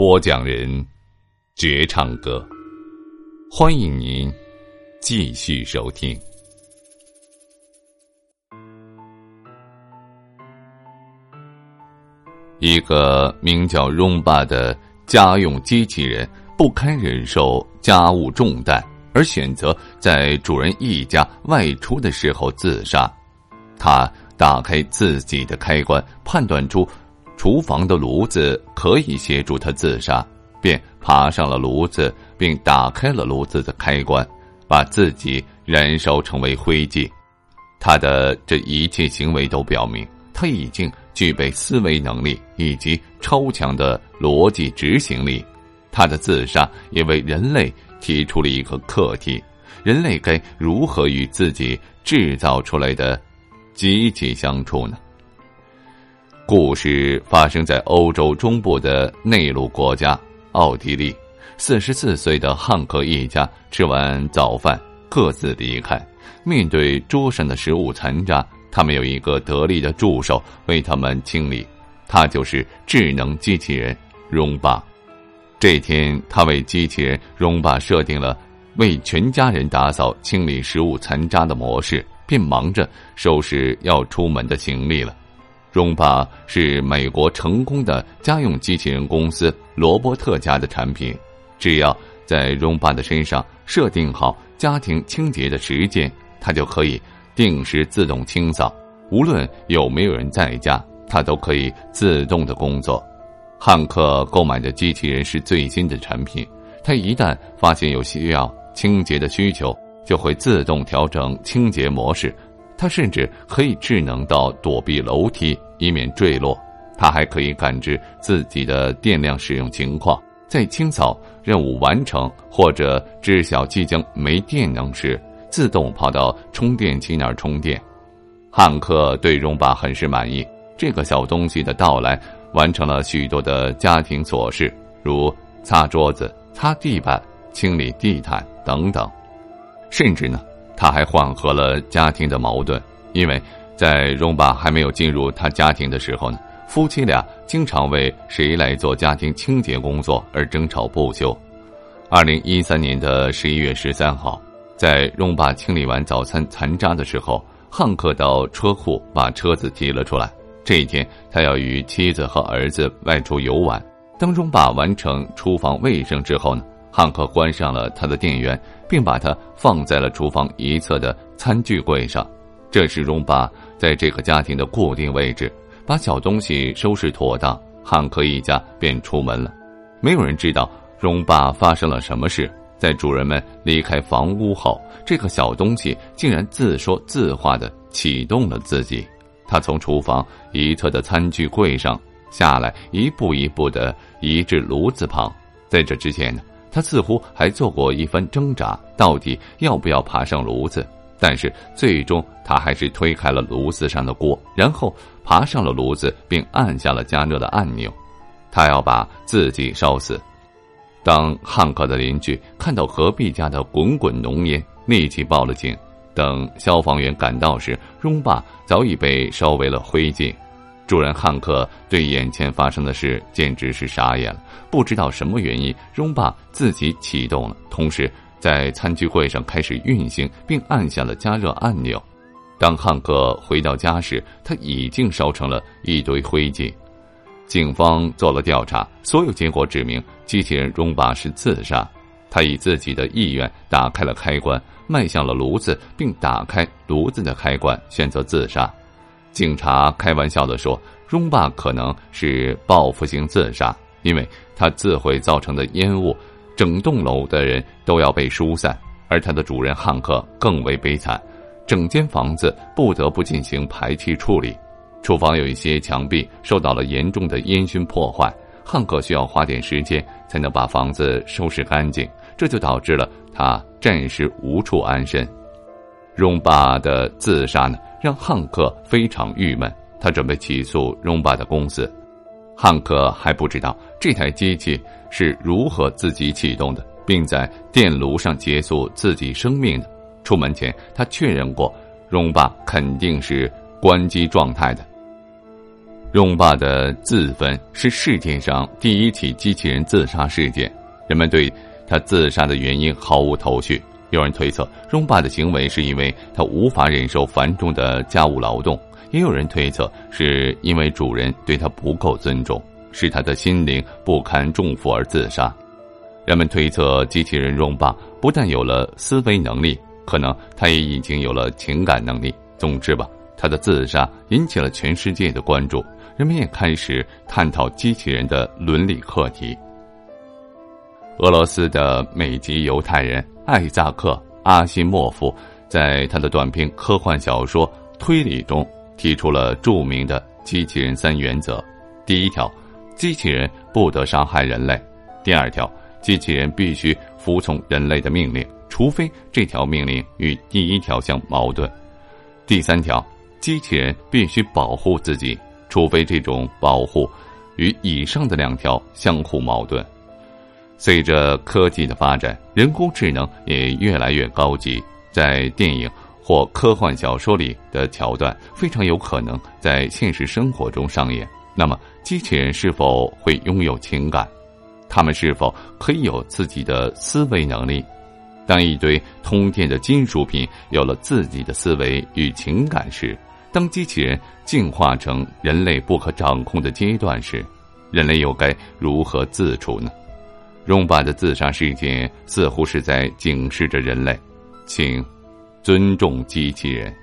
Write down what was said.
播讲人：绝唱歌，欢迎您继续收听。一个名叫荣巴的家用机器人不堪忍受家务重担，而选择在主人一家外出的时候自杀。他打开自己的开关，判断出厨房的炉子可以协助他自杀，便爬上了炉子，并打开了炉子的开关，把自己燃烧成为灰烬。他的这一切行为都表明。他已经具备思维能力以及超强的逻辑执行力，他的自杀也为人类提出了一个课题：人类该如何与自己制造出来的机器相处呢？故事发生在欧洲中部的内陆国家奥地利。四十四岁的汉克一家吃完早饭，各自离开，面对桌上的食物残渣。他们有一个得力的助手为他们清理，他就是智能机器人荣巴。这天，他为机器人荣巴设定了为全家人打扫、清理食物残渣的模式，便忙着收拾要出门的行李了。荣巴是美国成功的家用机器人公司罗伯特家的产品，只要在荣巴的身上设定好家庭清洁的时间，它就可以。定时自动清扫，无论有没有人在家，它都可以自动的工作。汉克购买的机器人是最新的产品，他一旦发现有需要清洁的需求，就会自动调整清洁模式。它甚至可以智能到躲避楼梯，以免坠落。它还可以感知自己的电量使用情况，在清扫任务完成或者知晓即将没电能时。自动跑到充电器那儿充电，汉克对荣巴很是满意。这个小东西的到来，完成了许多的家庭琐事，如擦桌子、擦地板、清理地毯等等。甚至呢，他还缓和了家庭的矛盾，因为在荣巴还没有进入他家庭的时候呢，夫妻俩经常为谁来做家庭清洁工作而争吵不休。二零一三年的十一月十三号。在荣爸清理完早餐残渣的时候，汉克到车库把车子提了出来。这一天，他要与妻子和儿子外出游玩。当荣爸完成厨房卫生之后呢，汉克关上了他的电源，并把它放在了厨房一侧的餐具柜上。这时荣爸在这个家庭的固定位置。把小东西收拾妥当，汉克一家便出门了。没有人知道荣爸发生了什么事。在主人们离开房屋后，这个小东西竟然自说自话的启动了自己。他从厨房一侧的餐具柜上下来，一步一步的移至炉子旁。在这之前呢，他似乎还做过一番挣扎，到底要不要爬上炉子？但是最终，他还是推开了炉子上的锅，然后爬上了炉子，并按下了加热的按钮。他要把自己烧死。当汉克的邻居看到隔壁家的滚滚浓烟，立即报了警。等消防员赶到时，荣爸早已被烧为了灰烬。主人汉克对眼前发生的事简直是傻眼了，不知道什么原因，荣爸自己启动了，同时在餐具柜上开始运行，并按下了加热按钮。当汉克回到家时，他已经烧成了一堆灰烬。警方做了调查，所有结果指明机器人荣巴是自杀。他以自己的意愿打开了开关，迈向了炉子，并打开炉子的开关，选择自杀。警察开玩笑的说：“荣巴可能是报复性自杀，因为他自毁造成的烟雾，整栋楼的人都要被疏散，而他的主人汉克更为悲惨，整间房子不得不进行排气处理。”厨房有一些墙壁受到了严重的烟熏破坏，汉克需要花点时间才能把房子收拾干净，这就导致了他暂时无处安身。荣巴的自杀呢，让汉克非常郁闷，他准备起诉荣巴的公司。汉克还不知道这台机器是如何自己启动的，并在电炉上结束自己生命的。出门前，他确认过，荣巴肯定是关机状态的。荣爸的自焚是世界上第一起机器人自杀事件，人们对他自杀的原因毫无头绪。有人推测，荣爸的行为是因为他无法忍受繁重的家务劳动；也有人推测，是因为主人对他不够尊重，使他的心灵不堪重负而自杀。人们推测，机器人荣爸不但有了思维能力，可能他也已经有了情感能力。总之吧，他的自杀引起了全世界的关注。人们也开始探讨机器人的伦理课题。俄罗斯的美籍犹太人艾萨克·阿西莫夫在他的短篇科幻小说《推理》中提出了著名的机器人三原则：第一条，机器人不得伤害人类；第二条，机器人必须服从人类的命令，除非这条命令与第一条相矛盾；第三条，机器人必须保护自己。除非这种保护与以上的两条相互矛盾。随着科技的发展，人工智能也越来越高级，在电影或科幻小说里的桥段非常有可能在现实生活中上演。那么，机器人是否会拥有情感？他们是否可以有自己的思维能力？当一堆通电的金属品有了自己的思维与情感时？当机器人进化成人类不可掌控的阶段时，人类又该如何自处呢？荣巴的自杀事件似乎是在警示着人类，请尊重机器人。